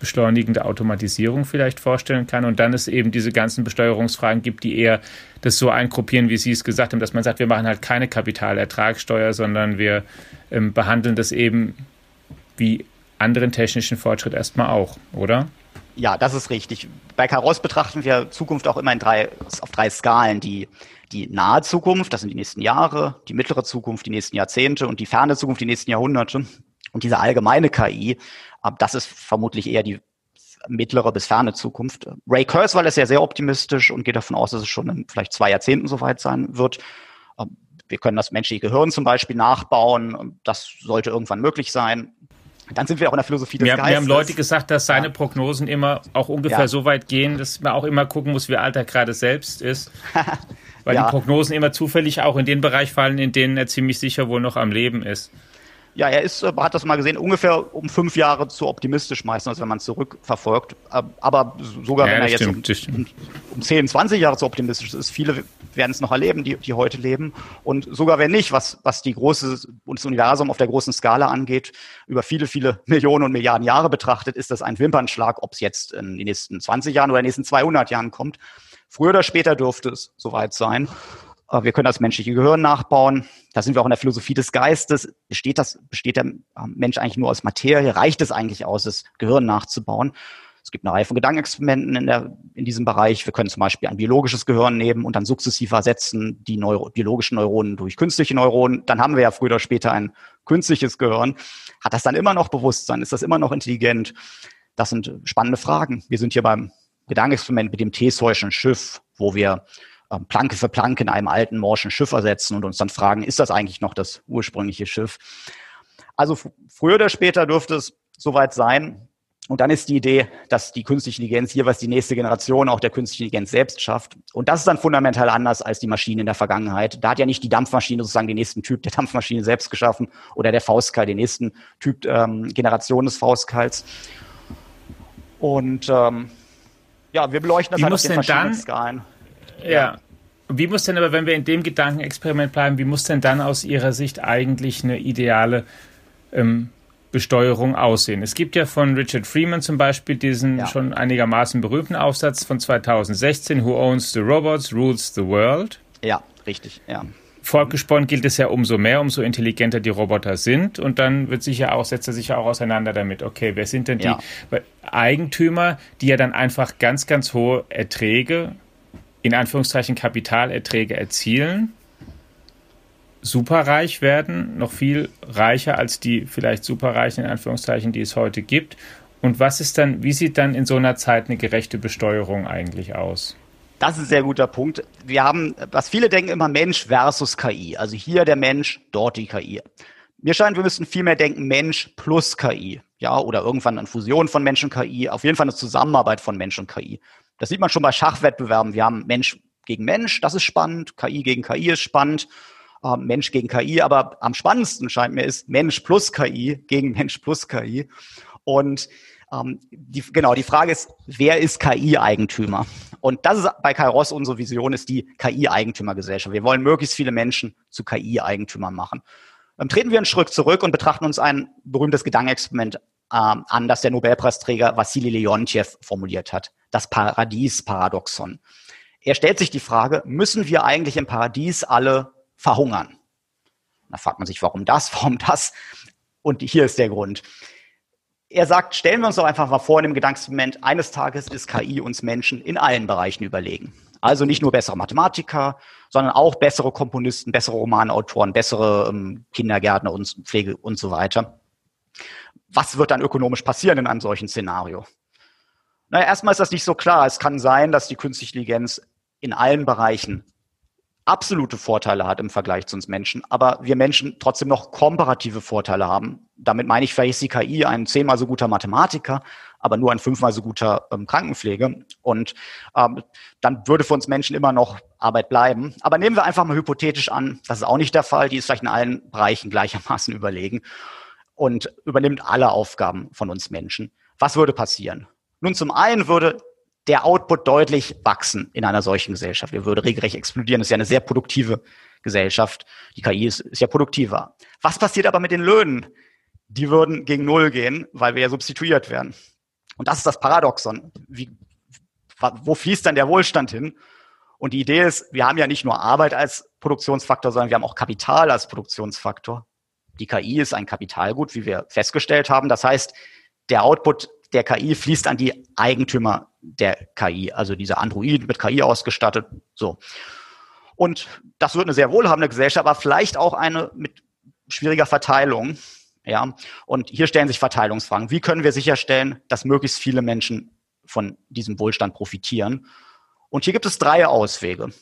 beschleunigende Automatisierung vielleicht vorstellen kann. Und dann es eben diese ganzen Besteuerungsfragen gibt, die eher das so eingruppieren, wie Sie es gesagt haben, dass man sagt, wir machen halt keine Kapitalertragssteuer, sondern wir ähm, behandeln das eben wie anderen technischen Fortschritt erstmal auch, oder? Ja, das ist richtig. Bei Karos betrachten wir Zukunft auch immer in drei, auf drei Skalen. Die, die nahe Zukunft, das sind die nächsten Jahre, die mittlere Zukunft, die nächsten Jahrzehnte und die ferne Zukunft, die nächsten Jahrhunderte. Und diese allgemeine KI, das ist vermutlich eher die mittlere bis ferne Zukunft. Ray Kurzweil ist ja sehr optimistisch und geht davon aus, dass es schon in vielleicht zwei Jahrzehnten soweit sein wird. Wir können das menschliche Gehirn zum Beispiel nachbauen. Das sollte irgendwann möglich sein. Dann sind wir auch in der Philosophie des wir, Geistes. Wir haben Leute gesagt, dass seine ja. Prognosen immer auch ungefähr ja. so weit gehen, dass man auch immer gucken muss, wie alt er gerade selbst ist. Weil ja. die Prognosen immer zufällig auch in den Bereich fallen, in denen er ziemlich sicher wohl noch am Leben ist. Ja, er ist, äh, hat das mal gesehen, ungefähr um fünf Jahre zu optimistisch meistens, wenn man zurückverfolgt. Aber sogar ja, wenn er jetzt stimmt, um, um 10, 20 Jahre zu optimistisch ist, viele werden es noch erleben, die, die heute leben. Und sogar wenn nicht, was, was die große, das Universum auf der großen Skala angeht, über viele, viele Millionen und Milliarden Jahre betrachtet, ist das ein Wimpernschlag, ob es jetzt in den nächsten 20 Jahren oder in den nächsten 200 Jahren kommt. Früher oder später dürfte es soweit sein. Äh, wir können das menschliche Gehirn nachbauen. Da sind wir auch in der Philosophie des Geistes. Besteht das, besteht der Mensch eigentlich nur aus Materie? Reicht es eigentlich aus, das Gehirn nachzubauen? Es gibt eine Reihe von Gedankenexperimenten in, der, in diesem Bereich. Wir können zum Beispiel ein biologisches Gehirn nehmen und dann sukzessiv ersetzen die Neuro biologischen Neuronen durch künstliche Neuronen. Dann haben wir ja früher oder später ein künstliches Gehirn. Hat das dann immer noch Bewusstsein? Ist das immer noch intelligent? Das sind spannende Fragen. Wir sind hier beim Gedankenexperiment mit dem Theseusschen Schiff, wo wir ähm, Planke für Planke in einem alten morschen Schiff ersetzen und uns dann fragen, ist das eigentlich noch das ursprüngliche Schiff? Also früher oder später dürfte es soweit sein. Und dann ist die Idee, dass die künstliche Intelligenz jeweils die nächste Generation auch der künstlichen Intelligenz selbst schafft. Und das ist dann fundamental anders als die Maschine in der Vergangenheit. Da hat ja nicht die Dampfmaschine sozusagen den nächsten Typ der Dampfmaschine selbst geschaffen oder der Faustkeil den nächsten Typ ähm, Generation des Faustkeils. Und ähm, ja, wir beleuchten das Wie halt auf den verschiedenen Skalen. Ja. Wie muss denn aber, wenn wir in dem Gedankenexperiment bleiben, wie muss denn dann aus Ihrer Sicht eigentlich eine ideale ähm, Besteuerung aussehen? Es gibt ja von Richard Freeman zum Beispiel diesen ja. schon einigermaßen berühmten Aufsatz von 2016, Who Owns the Robots, Rules the World. Ja, richtig, ja. Fortgesponnen gilt es ja umso mehr, umso intelligenter die Roboter sind. Und dann wird sich ja auch, setzt er sich ja auch auseinander damit, okay, wer sind denn die ja. Eigentümer, die ja dann einfach ganz, ganz hohe Erträge, in Anführungszeichen Kapitalerträge erzielen, superreich werden, noch viel reicher als die vielleicht superreichen, in Anführungszeichen, die es heute gibt. Und was ist dann, wie sieht dann in so einer Zeit eine gerechte Besteuerung eigentlich aus? Das ist ein sehr guter Punkt. Wir haben, was viele denken immer Mensch versus KI. Also hier der Mensch, dort die KI. Mir scheint, wir müssten viel mehr denken Mensch plus KI. Ja, oder irgendwann eine Fusion von Mensch und KI. Auf jeden Fall eine Zusammenarbeit von Mensch und KI. Das sieht man schon bei Schachwettbewerben. Wir haben Mensch gegen Mensch, das ist spannend. KI gegen KI ist spannend. Äh, Mensch gegen KI. Aber am spannendsten scheint mir ist Mensch plus KI gegen Mensch plus KI. Und ähm, die, genau, die Frage ist, wer ist KI-Eigentümer? Und das ist bei Kairos unsere Vision, ist die KI-Eigentümergesellschaft. Wir wollen möglichst viele Menschen zu KI-Eigentümern machen. Dann treten wir einen Schritt zurück und betrachten uns ein berühmtes Gedankenexperiment ähm, an, das der Nobelpreisträger Vassili Leontjev formuliert hat. Das Paradies-Paradoxon. Er stellt sich die Frage, müssen wir eigentlich im Paradies alle verhungern? Da fragt man sich, warum das, warum das? Und hier ist der Grund er sagt, stellen wir uns doch einfach mal vor in dem Gedankenexperiment, eines Tages ist KI uns Menschen in allen Bereichen überlegen. Also nicht nur bessere Mathematiker, sondern auch bessere Komponisten, bessere Romanautoren, bessere ähm, Kindergärtner und Pflege und so weiter. Was wird dann ökonomisch passieren in einem solchen Szenario? Naja, erstmal ist das nicht so klar. Es kann sein, dass die künstliche Intelligenz in allen Bereichen absolute Vorteile hat im Vergleich zu uns Menschen, aber wir Menschen trotzdem noch komparative Vorteile haben. Damit meine ich, vielleicht ist die KI ein zehnmal so guter Mathematiker, aber nur ein fünfmal so guter ähm, Krankenpflege. Und ähm, dann würde für uns Menschen immer noch Arbeit bleiben. Aber nehmen wir einfach mal hypothetisch an, das ist auch nicht der Fall, die ist vielleicht in allen Bereichen gleichermaßen überlegen und übernimmt alle Aufgaben von uns Menschen. Was würde passieren? Nun, zum einen würde der Output deutlich wachsen in einer solchen Gesellschaft. Wir würde regelrecht explodieren. Das ist ja eine sehr produktive Gesellschaft. Die KI ist, ist ja produktiver. Was passiert aber mit den Löhnen? Die würden gegen Null gehen, weil wir ja substituiert werden. Und das ist das Paradoxon. Wie, wo fließt dann der Wohlstand hin? Und die Idee ist, wir haben ja nicht nur Arbeit als Produktionsfaktor, sondern wir haben auch Kapital als Produktionsfaktor. Die KI ist ein Kapitalgut, wie wir festgestellt haben. Das heißt, der Output der KI fließt an die Eigentümer der KI, also dieser Android mit KI ausgestattet. So. Und das wird eine sehr wohlhabende Gesellschaft, aber vielleicht auch eine mit schwieriger Verteilung. Ja, und hier stellen sich Verteilungsfragen. Wie können wir sicherstellen, dass möglichst viele Menschen von diesem Wohlstand profitieren? Und hier gibt es drei Auswege,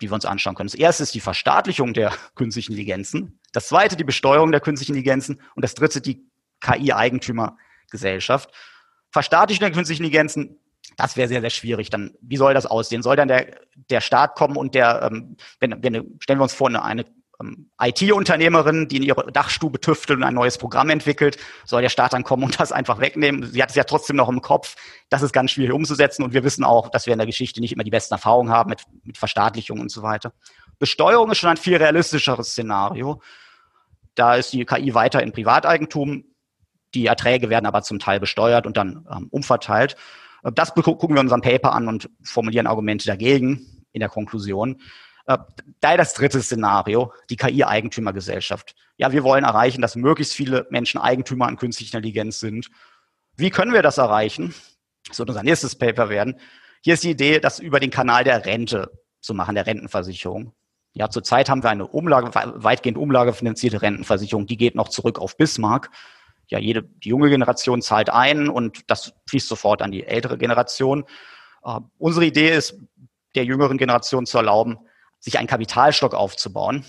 die wir uns anschauen können. Das erste ist die Verstaatlichung der künstlichen Intelligenzen. Das zweite die Besteuerung der künstlichen Intelligenzen. Und das dritte die KI-Eigentümergesellschaft. Verstaatlichung der künstlichen Intelligenzen, das wäre sehr, sehr schwierig. Dann, wie soll das aussehen? Soll dann der, der Staat kommen und der, ähm, wenn, wenn, stellen wir uns vor, eine, eine IT-Unternehmerin, die in ihrer Dachstube tüftelt und ein neues Programm entwickelt, soll der Staat dann kommen und das einfach wegnehmen. Sie hat es ja trotzdem noch im Kopf. Das ist ganz schwierig umzusetzen und wir wissen auch, dass wir in der Geschichte nicht immer die besten Erfahrungen haben mit, mit Verstaatlichung und so weiter. Besteuerung ist schon ein viel realistischeres Szenario. Da ist die KI weiter in Privateigentum. Die Erträge werden aber zum Teil besteuert und dann ähm, umverteilt. Äh, das gucken wir in unserem Paper an und formulieren Argumente dagegen in der Konklusion. Äh, da das dritte Szenario, die KI-Eigentümergesellschaft. Ja, wir wollen erreichen, dass möglichst viele Menschen Eigentümer an künstlicher Intelligenz sind. Wie können wir das erreichen? Das wird unser nächstes Paper werden. Hier ist die Idee, das über den Kanal der Rente zu machen, der Rentenversicherung. Ja, zurzeit haben wir eine Umlage, weitgehend umlagefinanzierte Rentenversicherung, die geht noch zurück auf Bismarck ja, jede, die junge Generation zahlt ein und das fließt sofort an die ältere Generation. Äh, unsere Idee ist, der jüngeren Generation zu erlauben, sich einen Kapitalstock aufzubauen.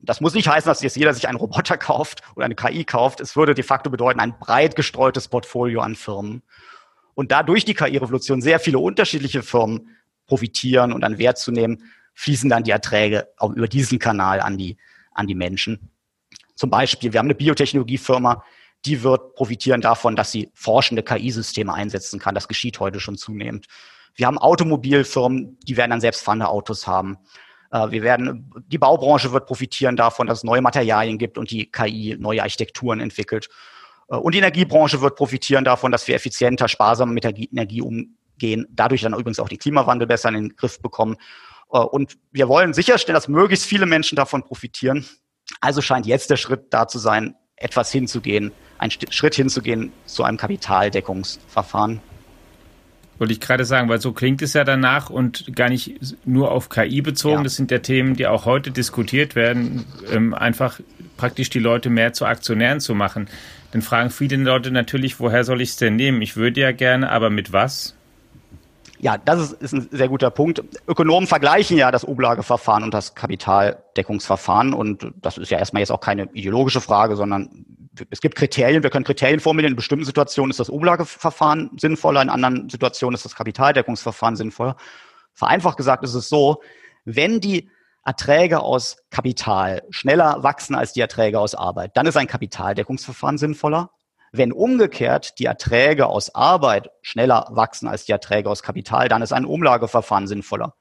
Das muss nicht heißen, dass jetzt jeder sich einen Roboter kauft oder eine KI kauft. Es würde de facto bedeuten, ein breit gestreutes Portfolio an Firmen. Und da durch die KI-Revolution sehr viele unterschiedliche Firmen profitieren und an Wert zu nehmen, fließen dann die Erträge auch über diesen Kanal an die, an die Menschen. Zum Beispiel, wir haben eine Biotechnologiefirma, die wird profitieren davon, dass sie forschende KI-Systeme einsetzen kann. Das geschieht heute schon zunehmend. Wir haben Automobilfirmen, die werden dann selbstfahrende Autos haben. Äh, wir werden, die Baubranche wird profitieren davon, dass es neue Materialien gibt und die KI neue Architekturen entwickelt. Äh, und die Energiebranche wird profitieren davon, dass wir effizienter, sparsamer mit der Energie umgehen, dadurch dann übrigens auch den Klimawandel besser in den Griff bekommen. Äh, und wir wollen sicherstellen, dass möglichst viele Menschen davon profitieren. Also scheint jetzt der Schritt da zu sein, etwas hinzugehen, einen Schritt hinzugehen zu einem Kapitaldeckungsverfahren. Wollte ich gerade sagen, weil so klingt es ja danach und gar nicht nur auf KI bezogen. Ja. Das sind ja Themen, die auch heute diskutiert werden, ähm, einfach praktisch die Leute mehr zu Aktionären zu machen. Dann fragen viele Leute natürlich, woher soll ich es denn nehmen? Ich würde ja gerne, aber mit was? Ja, das ist, ist ein sehr guter Punkt. Ökonomen vergleichen ja das Oblageverfahren und das Kapitaldeckungsverfahren. Und das ist ja erstmal jetzt auch keine ideologische Frage, sondern es gibt Kriterien, wir können Kriterien formulieren. In bestimmten Situationen ist das Oblageverfahren sinnvoller, in anderen Situationen ist das Kapitaldeckungsverfahren sinnvoller. Vereinfacht gesagt ist es so, wenn die Erträge aus Kapital schneller wachsen als die Erträge aus Arbeit, dann ist ein Kapitaldeckungsverfahren sinnvoller. Wenn umgekehrt die Erträge aus Arbeit schneller wachsen als die Erträge aus Kapital, dann ist ein Umlageverfahren sinnvoller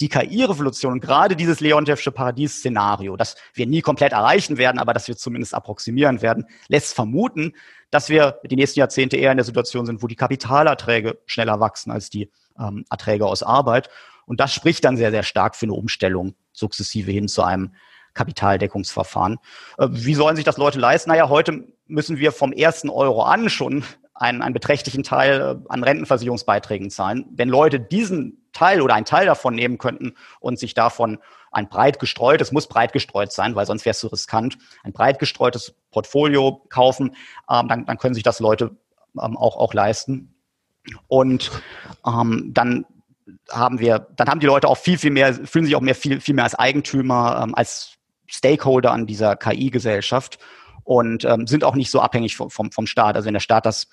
die KI-Revolution, gerade dieses Leontevsche Paradies-Szenario, das wir nie komplett erreichen werden, aber das wir zumindest approximieren werden, lässt vermuten, dass wir die nächsten Jahrzehnte eher in der Situation sind, wo die Kapitalerträge schneller wachsen als die ähm, Erträge aus Arbeit. Und das spricht dann sehr, sehr stark für eine Umstellung sukzessive hin zu einem Kapitaldeckungsverfahren. Äh, wie sollen sich das Leute leisten? Naja, heute müssen wir vom ersten Euro an schon einen, einen beträchtlichen Teil äh, an Rentenversicherungsbeiträgen zahlen. Wenn Leute diesen Teil oder einen Teil davon nehmen könnten und sich davon ein breit gestreutes, muss breit gestreut sein, weil sonst wäre es zu riskant, ein breit gestreutes Portfolio kaufen, ähm, dann, dann können sich das Leute ähm, auch, auch leisten. Und ähm, dann haben wir, dann haben die Leute auch viel, viel mehr, fühlen sich auch mehr, viel, viel mehr als Eigentümer, ähm, als Stakeholder an dieser KI-Gesellschaft und ähm, sind auch nicht so abhängig vom, vom, vom Staat. Also wenn der Staat das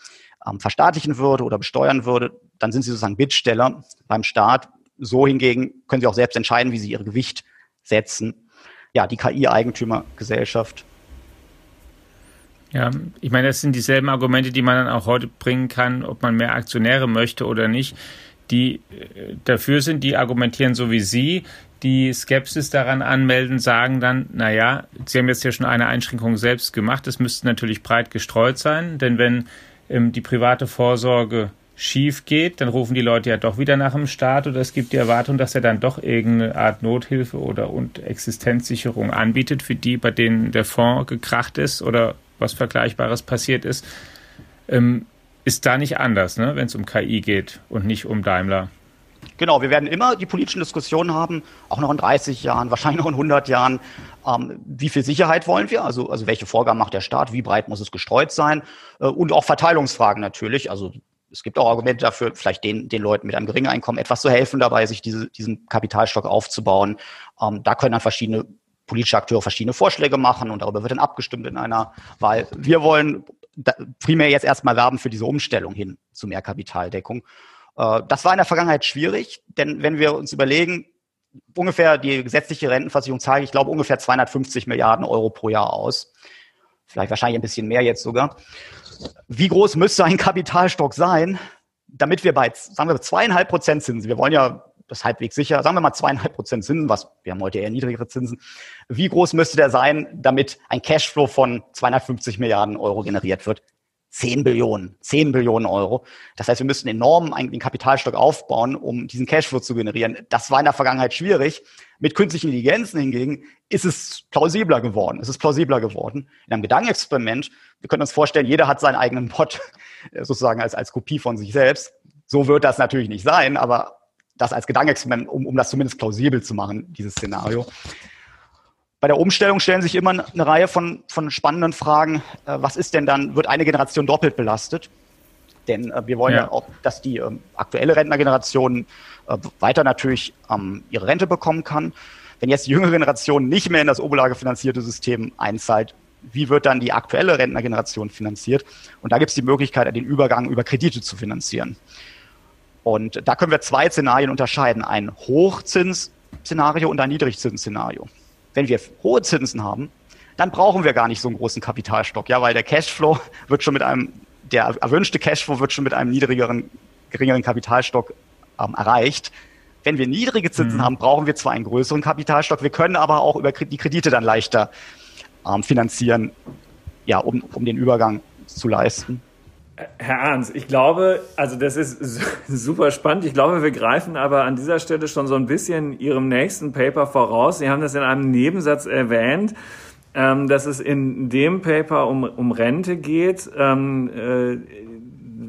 ähm, verstaatlichen würde oder besteuern würde, dann sind sie sozusagen Bittsteller beim Staat. So hingegen können sie auch selbst entscheiden, wie sie ihr Gewicht setzen. Ja, die KI-Eigentümergesellschaft. Ja, ich meine, das sind dieselben Argumente, die man dann auch heute bringen kann, ob man mehr Aktionäre möchte oder nicht. Die äh, dafür sind, die argumentieren so wie Sie, die Skepsis daran anmelden, sagen dann, naja, Sie haben jetzt ja schon eine Einschränkung selbst gemacht, es müsste natürlich breit gestreut sein, denn wenn ähm, die private Vorsorge schief geht, dann rufen die Leute ja doch wieder nach dem Staat oder es gibt die Erwartung, dass er dann doch irgendeine Art Nothilfe oder und Existenzsicherung anbietet für die, bei denen der Fonds gekracht ist oder was Vergleichbares passiert ist. Ähm, ist da nicht anders, ne, wenn es um KI geht und nicht um Daimler? Genau, wir werden immer die politischen Diskussionen haben, auch noch in 30 Jahren, wahrscheinlich noch in 100 Jahren. Ähm, wie viel Sicherheit wollen wir? Also, also welche Vorgaben macht der Staat? Wie breit muss es gestreut sein? Äh, und auch Verteilungsfragen natürlich. Also es gibt auch Argumente dafür, vielleicht den, den Leuten mit einem geringen Einkommen etwas zu helfen dabei, sich diese, diesen Kapitalstock aufzubauen. Ähm, da können dann verschiedene politische Akteure verschiedene Vorschläge machen und darüber wird dann abgestimmt in einer Wahl. Wir wollen primär jetzt erstmal werben für diese Umstellung hin zu mehr Kapitaldeckung. Äh, das war in der Vergangenheit schwierig, denn wenn wir uns überlegen, ungefähr die gesetzliche Rentenversicherung zahlt, ich glaube, ungefähr 250 Milliarden Euro pro Jahr aus. Vielleicht wahrscheinlich ein bisschen mehr jetzt sogar. Wie groß müsste ein Kapitalstock sein, damit wir bei, sagen wir, zweieinhalb Prozent Zinsen, wir wollen ja das halbwegs sicher, sagen wir mal zweieinhalb Prozent Zinsen, was wir haben heute eher niedrigere Zinsen. Wie groß müsste der sein, damit ein Cashflow von 250 Milliarden Euro generiert wird? 10 Billionen, 10 Billionen Euro. Das heißt, wir müssten enorm einen Kapitalstock aufbauen, um diesen Cashflow zu generieren. Das war in der Vergangenheit schwierig. Mit künstlichen Intelligenzen hingegen ist es plausibler geworden. Es ist plausibler geworden. In einem Gedankenexperiment, wir können uns vorstellen, jeder hat seinen eigenen Bot sozusagen als, als Kopie von sich selbst. So wird das natürlich nicht sein, aber das als Gedankenexperiment, um, um das zumindest plausibel zu machen, dieses Szenario. Bei der Umstellung stellen sich immer eine Reihe von, von spannenden Fragen. Äh, was ist denn dann, wird eine Generation doppelt belastet? Denn äh, wir wollen ja. ja. auch, dass die äh, aktuelle Rentnergeneration äh, weiter natürlich ähm, ihre Rente bekommen kann. Wenn jetzt die jüngere Generation nicht mehr in das oberlagefinanzierte System einzahlt, wie wird dann die aktuelle Rentnergeneration finanziert? Und da gibt es die Möglichkeit, den Übergang über Kredite zu finanzieren. Und da können wir zwei Szenarien unterscheiden. Ein Hochzinsszenario und ein Niedrigzinsszenario. Wenn wir hohe Zinsen haben, dann brauchen wir gar nicht so einen großen Kapitalstock, ja, weil der Cashflow wird schon mit einem, der erwünschte Cashflow wird schon mit einem niedrigeren, geringeren Kapitalstock ähm, erreicht. Wenn wir niedrige Zinsen mhm. haben, brauchen wir zwar einen größeren Kapitalstock, wir können aber auch über die Kredite dann leichter ähm, finanzieren, ja, um, um den Übergang zu leisten. Herr Arns, ich glaube, also das ist super spannend. Ich glaube, wir greifen aber an dieser Stelle schon so ein bisschen Ihrem nächsten Paper voraus. Sie haben das in einem Nebensatz erwähnt, ähm, dass es in dem Paper um, um Rente geht. Ähm, äh,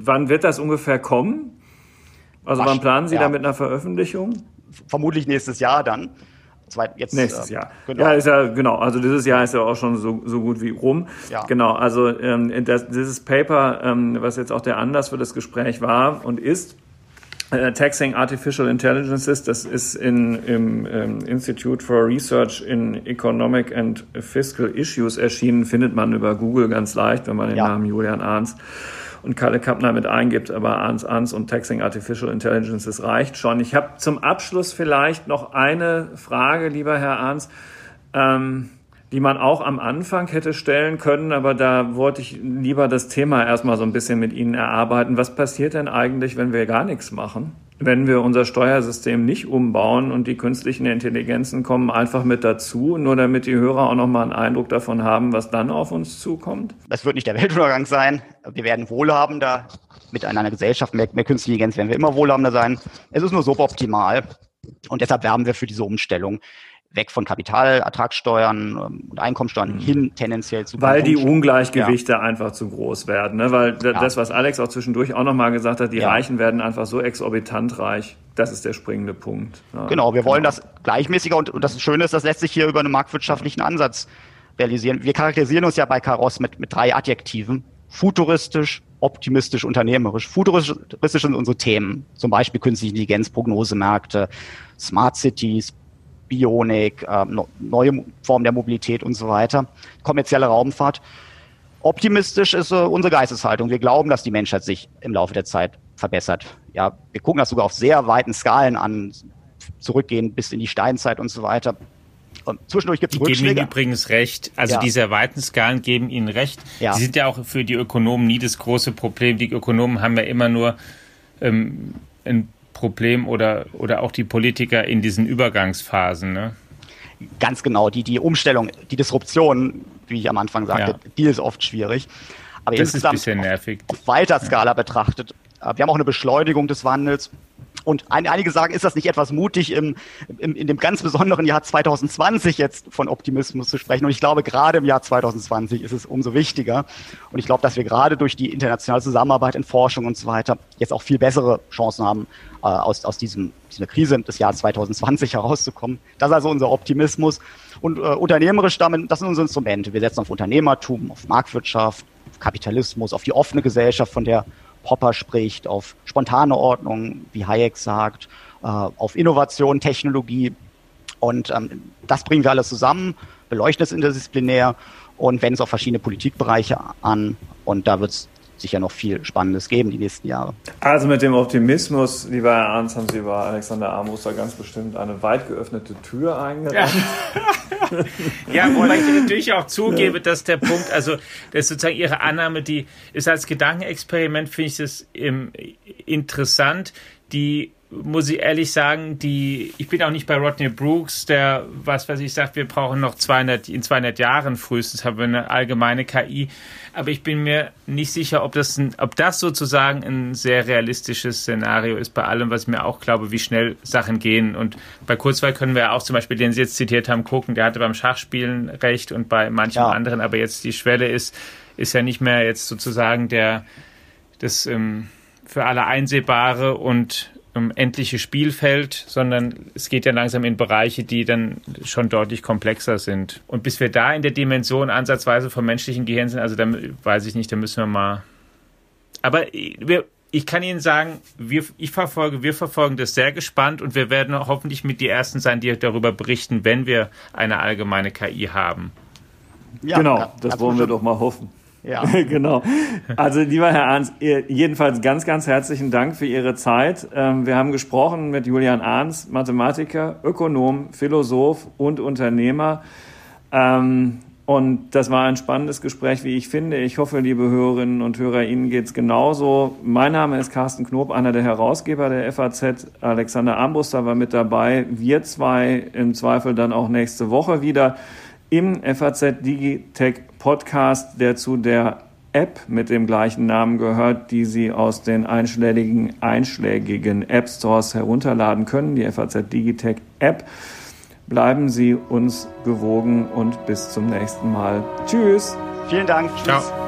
wann wird das ungefähr kommen? Also wann planen Sie ja. da mit einer Veröffentlichung? Vermutlich nächstes Jahr dann. Jetzt, Nächstes äh, Jahr. Genau. Ja, ist ja, genau. Also dieses Jahr ist ja auch schon so, so gut wie rum. Ja. Genau. Also ähm, das, dieses Paper, ähm, was jetzt auch der Anlass für das Gespräch war und ist, äh, Taxing Artificial Intelligences, das ist in, im ähm, Institute for Research in Economic and Fiscal Issues erschienen, findet man über Google ganz leicht, wenn man den ja. Namen Julian Arns und Kalle Kappner mit eingibt, aber ANS, ANS und Taxing Artificial Intelligence, das reicht schon. Ich habe zum Abschluss vielleicht noch eine Frage, lieber Herr Arns, ähm, die man auch am Anfang hätte stellen können, aber da wollte ich lieber das Thema erstmal so ein bisschen mit Ihnen erarbeiten. Was passiert denn eigentlich, wenn wir gar nichts machen? Wenn wir unser Steuersystem nicht umbauen und die künstlichen Intelligenzen kommen einfach mit dazu, nur damit die Hörer auch nochmal einen Eindruck davon haben, was dann auf uns zukommt? Das wird nicht der Weltuntergang sein. Wir werden wohlhabender mit einer Gesellschaft, mehr, mehr künstliche Intelligenz werden wir immer wohlhabender sein. Es ist nur suboptimal. Und deshalb werben wir für diese Umstellung weg von Kapitalertragssteuern ähm, und Einkommensteuern mhm. hin tendenziell zu Weil die Ungleichgewichte ja. einfach zu groß werden. Ne? Weil ja. das, was Alex auch zwischendurch auch nochmal gesagt hat, die ja. Reichen werden einfach so exorbitant reich. Das ist der springende Punkt. Genau, wir wollen genau. das gleichmäßiger und, und das Schöne ist, das lässt sich hier über einen marktwirtschaftlichen Ansatz realisieren. Wir charakterisieren uns ja bei Karos mit, mit drei Adjektiven. Futuristisch, optimistisch, unternehmerisch. Futuristisch sind unsere Themen, zum Beispiel künstliche Intelligenz, Prognosemärkte, Smart Cities, Bionik, äh, neue Formen der Mobilität und so weiter, kommerzielle Raumfahrt. Optimistisch ist äh, unsere Geisteshaltung. Wir glauben, dass die Menschheit sich im Laufe der Zeit verbessert. Ja, wir gucken das sogar auf sehr weiten Skalen an, zurückgehen bis in die Steinzeit und so weiter. Und zwischendurch gibt es Die geben Ihnen übrigens recht. Also ja. diese weiten Skalen geben Ihnen recht. Ja. Die sind ja auch für die Ökonomen nie das große Problem. Die Ökonomen haben ja immer nur ähm, ein Problem oder, oder auch die Politiker in diesen Übergangsphasen. Ne? Ganz genau, die, die Umstellung, die Disruption, wie ich am Anfang sagte, ja. die ist oft schwierig. Aber das ist ein bisschen nervig. Auf, auf weiter Skala ja. betrachtet, äh, wir haben auch eine Beschleunigung des Wandels. Und einige sagen, ist das nicht etwas mutig, im, im, in dem ganz besonderen Jahr 2020 jetzt von Optimismus zu sprechen? Und ich glaube, gerade im Jahr 2020 ist es umso wichtiger. Und ich glaube, dass wir gerade durch die internationale Zusammenarbeit in Forschung und so weiter jetzt auch viel bessere Chancen haben, äh, aus, aus diesem, dieser Krise des Jahres 2020 herauszukommen. Das ist also unser Optimismus. Und äh, unternehmerisch damit, das sind unsere Instrumente. Wir setzen auf Unternehmertum, auf Marktwirtschaft, auf Kapitalismus, auf die offene Gesellschaft, von der Popper spricht, auf spontane Ordnung, wie Hayek sagt, äh, auf Innovation, Technologie. Und ähm, das bringen wir alles zusammen, beleuchten es interdisziplinär und wenden es auf verschiedene Politikbereiche an. Und da wird es sicher noch viel Spannendes geben die nächsten Jahre. Also mit dem Optimismus, lieber Herr Arndt, haben Sie bei Alexander Armbruster ganz bestimmt eine weit geöffnete Tür eingerannt. Ja. ja, wobei ich natürlich auch zugebe, dass der Punkt, also das ist sozusagen Ihre Annahme, die ist als Gedankenexperiment, finde ich das ähm, interessant, die muss ich ehrlich sagen, die, ich bin auch nicht bei Rodney Brooks, der, was weiß ich, sagt, wir brauchen noch 200, in 200 Jahren frühestens haben wir eine allgemeine KI. Aber ich bin mir nicht sicher, ob das, ein, ob das sozusagen ein sehr realistisches Szenario ist bei allem, was ich mir auch glaube, wie schnell Sachen gehen. Und bei Kurzweil können wir auch zum Beispiel, den Sie jetzt zitiert haben, gucken, der hatte beim Schachspielen recht und bei manchem ja. anderen, aber jetzt die Schwelle ist, ist ja nicht mehr jetzt sozusagen der, das, ähm, für alle einsehbare und um, endliche Spielfeld, sondern es geht ja langsam in Bereiche, die dann schon deutlich komplexer sind. Und bis wir da in der Dimension ansatzweise vom menschlichen Gehirn sind, also da weiß ich nicht, da müssen wir mal Aber wir, ich kann Ihnen sagen, wir, ich verfolge, wir verfolgen das sehr gespannt und wir werden hoffentlich mit die Ersten sein, die darüber berichten, wenn wir eine allgemeine KI haben. Ja, genau, das wollen wir doch mal hoffen. Ja. genau. Also, lieber Herr Arns, jedenfalls ganz, ganz herzlichen Dank für Ihre Zeit. Ähm, wir haben gesprochen mit Julian Arns, Mathematiker, Ökonom, Philosoph und Unternehmer. Ähm, und das war ein spannendes Gespräch, wie ich finde. Ich hoffe, liebe Hörerinnen und Hörer, Ihnen geht's genauso. Mein Name ist Carsten Knob, einer der Herausgeber der FAZ. Alexander Armbruster war mit dabei. Wir zwei im Zweifel dann auch nächste Woche wieder im FAZ Digitech Podcast, der zu der App mit dem gleichen Namen gehört, die Sie aus den einschlägigen, einschlägigen App Stores herunterladen können, die FAZ Digitech App. Bleiben Sie uns gewogen und bis zum nächsten Mal. Tschüss. Vielen Dank. Ciao.